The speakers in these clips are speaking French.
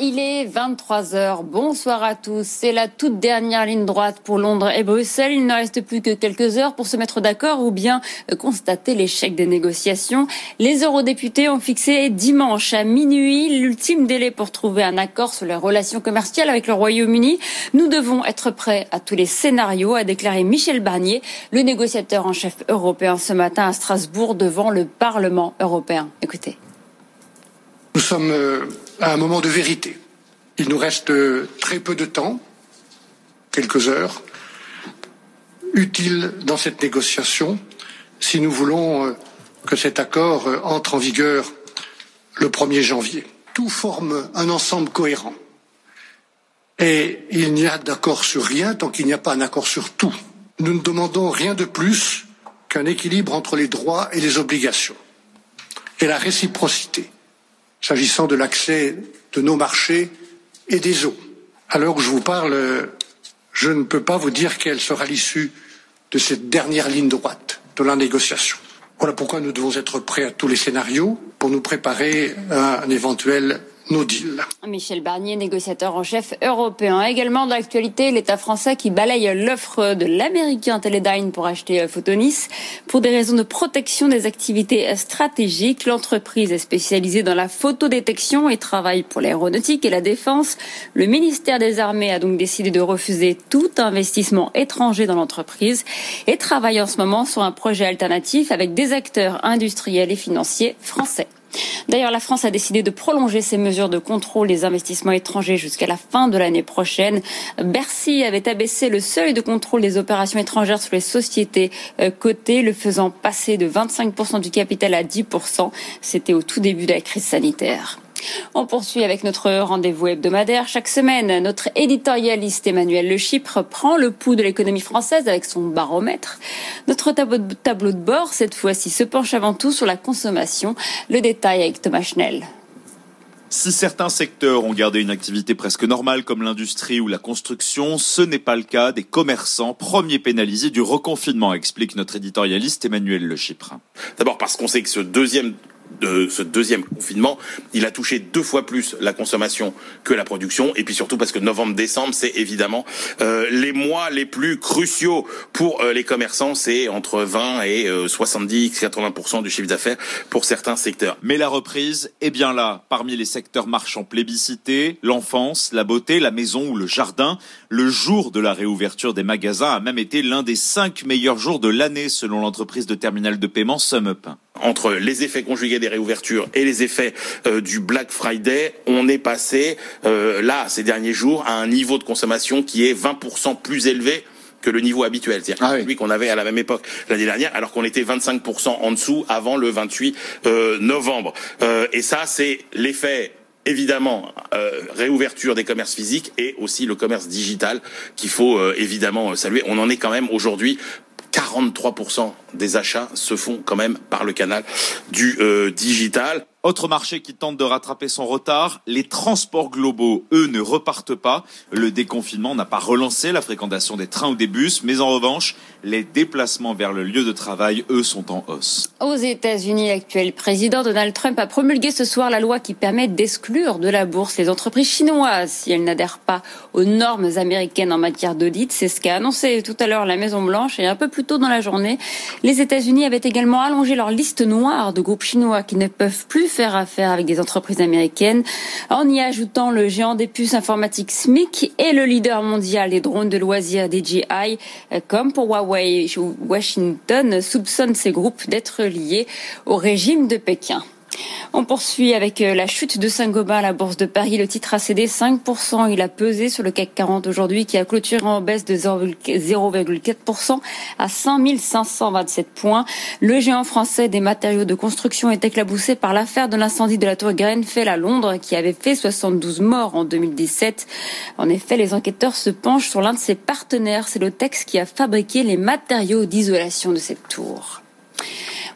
Il est 23h. Bonsoir à tous. C'est la toute dernière ligne droite pour Londres et Bruxelles. Il ne reste plus que quelques heures pour se mettre d'accord ou bien constater l'échec des négociations. Les eurodéputés ont fixé dimanche à minuit l'ultime délai pour trouver un accord sur les relations commerciales avec le Royaume-Uni. Nous devons être prêts à tous les scénarios, a déclaré Michel Barnier, le négociateur en chef européen ce matin à Strasbourg devant le Parlement européen. Écoutez. Nous sommes euh, à un moment de vérité. Il nous reste euh, très peu de temps, quelques heures, utiles dans cette négociation si nous voulons euh, que cet accord entre en vigueur le 1er janvier. Tout forme un ensemble cohérent. Et il n'y a d'accord sur rien tant qu'il n'y a pas un accord sur tout. Nous ne demandons rien de plus qu'un équilibre entre les droits et les obligations et la réciprocité s'agissant de l'accès de nos marchés et des eaux. À l'heure où je vous parle, je ne peux pas vous dire quelle sera l'issue de cette dernière ligne droite de la négociation. Voilà pourquoi nous devons être prêts à tous les scénarios pour nous préparer à un éventuel Michel Barnier, négociateur en chef européen. Également dans l'actualité, l'État français qui balaye l'offre de l'américain Teledyne pour acheter Photonis. Pour des raisons de protection des activités stratégiques, l'entreprise est spécialisée dans la photodétection et travaille pour l'aéronautique et la défense. Le ministère des Armées a donc décidé de refuser tout investissement étranger dans l'entreprise et travaille en ce moment sur un projet alternatif avec des acteurs industriels et financiers français. D'ailleurs, la France a décidé de prolonger ses mesures de contrôle des investissements étrangers jusqu'à la fin de l'année prochaine. Bercy avait abaissé le seuil de contrôle des opérations étrangères sur les sociétés euh, cotées, le faisant passer de 25% du capital à 10%. C'était au tout début de la crise sanitaire. On poursuit avec notre rendez-vous hebdomadaire. Chaque semaine, notre éditorialiste Emmanuel Le Chypre prend le pouls de l'économie française avec son baromètre. Notre tableau de bord, cette fois-ci, se penche avant tout sur la consommation. Le détail avec Thomas Schnell. Si certains secteurs ont gardé une activité presque normale comme l'industrie ou la construction, ce n'est pas le cas des commerçants, premiers pénalisés du reconfinement, explique notre éditorialiste Emmanuel Le Chypre. D'abord parce qu'on sait que ce deuxième de ce deuxième confinement, il a touché deux fois plus la consommation que la production, et puis surtout parce que novembre-décembre, c'est évidemment euh, les mois les plus cruciaux pour euh, les commerçants, c'est entre 20 et 70-80% euh, du chiffre d'affaires pour certains secteurs. Mais la reprise est bien là, parmi les secteurs marchands plébiscités, l'enfance, la beauté, la maison ou le jardin. Le jour de la réouverture des magasins a même été l'un des cinq meilleurs jours de l'année selon l'entreprise de terminal de paiement SumUp entre les effets conjugués des réouvertures et les effets euh, du Black Friday, on est passé euh, là ces derniers jours à un niveau de consommation qui est 20% plus élevé que le niveau habituel, c'est-à-dire ah celui qu'on avait à la même époque l'année dernière, alors qu'on était 25% en dessous avant le 28 euh, novembre. et ça, c'est l'effet évidemment réouverture des commerces physiques et aussi le commerce digital qu'il faut évidemment saluer. On en est quand même aujourd'hui 43% des achats se font quand même par le canal du euh, digital. Autre marché qui tente de rattraper son retard, les transports globaux, eux, ne repartent pas. Le déconfinement n'a pas relancé la fréquentation des trains ou des bus, mais en revanche, les déplacements vers le lieu de travail, eux, sont en hausse. Aux États-Unis, l'actuel président Donald Trump a promulgué ce soir la loi qui permet d'exclure de la bourse les entreprises chinoises si elles n'adhèrent pas aux normes américaines en matière d'audit. C'est ce qu'a annoncé tout à l'heure la Maison-Blanche et un peu plus tôt dans la journée. Les États-Unis avaient également allongé leur liste noire de groupes chinois qui ne peuvent plus faire affaire avec des entreprises américaines, en y ajoutant le géant des puces informatiques SMIC et le leader mondial des drones de loisirs DJI, comme pour Huawei. Washington soupçonne ces groupes d'être liés au régime de Pékin. On poursuit avec euh, la chute de Saint-Gobain à la Bourse de Paris. Le titre a cédé 5%. Il a pesé sur le CAC 40 aujourd'hui qui a clôturé en baisse de 0,4% à 5527 points. Le géant français des matériaux de construction est éclaboussé par l'affaire de l'incendie de la tour Grenfell à Londres qui avait fait 72 morts en 2017. En effet, les enquêteurs se penchent sur l'un de ses partenaires. C'est le texte qui a fabriqué les matériaux d'isolation de cette tour.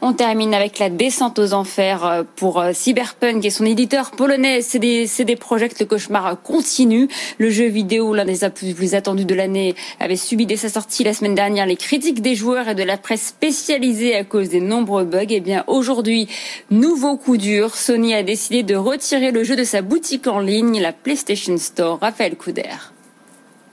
On termine avec la descente aux enfers euh, pour euh, Cyberpunk et son éditeur polonais CD, CD Projekt. Le cauchemar continue. Le jeu vidéo, l'un des plus attendus de l'année, avait subi dès sa sortie la semaine dernière les critiques des joueurs et de la presse spécialisée à cause des nombreux bugs. Et eh bien aujourd'hui, nouveau coup dur. Sony a décidé de retirer le jeu de sa boutique en ligne, la PlayStation Store. Raphaël Couder.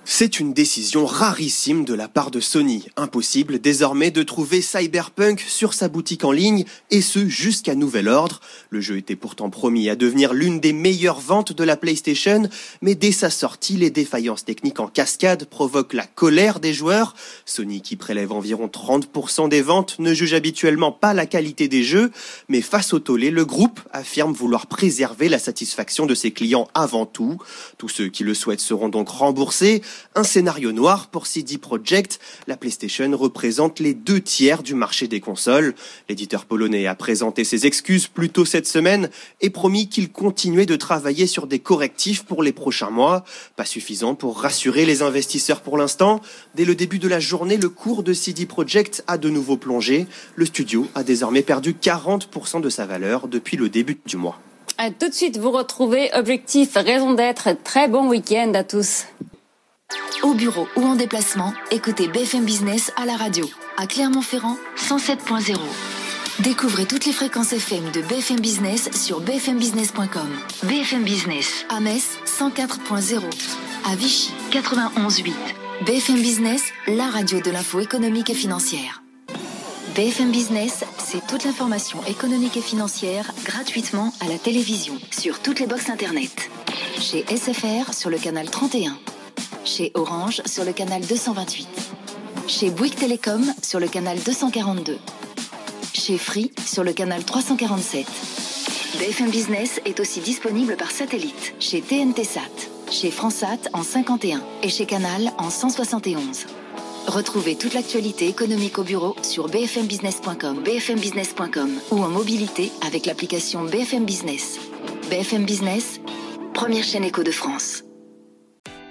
C'est une décision rarissime de la part de Sony. Impossible désormais de trouver Cyberpunk sur sa boutique en ligne, et ce jusqu'à nouvel ordre. Le jeu était pourtant promis à devenir l'une des meilleures ventes de la PlayStation, mais dès sa sortie, les défaillances techniques en cascade provoquent la colère des joueurs. Sony, qui prélève environ 30% des ventes, ne juge habituellement pas la qualité des jeux, mais face au tollé, le groupe affirme vouloir préserver la satisfaction de ses clients avant tout. Tous ceux qui le souhaitent seront donc remboursés. Un scénario noir pour CD Projekt. La PlayStation représente les deux tiers du marché des consoles. L'éditeur polonais a présenté ses excuses plus tôt cette semaine et promis qu'il continuait de travailler sur des correctifs pour les prochains mois. Pas suffisant pour rassurer les investisseurs pour l'instant. Dès le début de la journée, le cours de CD Projekt a de nouveau plongé. Le studio a désormais perdu 40% de sa valeur depuis le début du mois. tout de suite, vous retrouvez Objectif, raison d'être. Très bon week-end à tous. Au bureau ou en déplacement, écoutez BFM Business à la radio. À Clermont-Ferrand, 107.0. Découvrez toutes les fréquences FM de BFM Business sur bfmbusiness.com. BFM Business à Metz 104.0, à Vichy 91.8. BFM Business, la radio de l'info économique et financière. BFM Business, c'est toute l'information économique et financière gratuitement à la télévision sur toutes les boxes internet. Chez SFR sur le canal 31 chez Orange sur le canal 228, chez Bouygues Télécom sur le canal 242, chez Free sur le canal 347. BFM Business est aussi disponible par satellite chez TNT Sat, chez Fransat en 51 et chez Canal en 171. Retrouvez toute l'actualité économique au bureau sur bfmbusiness.com, bfmbusiness.com ou en mobilité avec l'application BFM Business. BFM Business, première chaîne éco de France.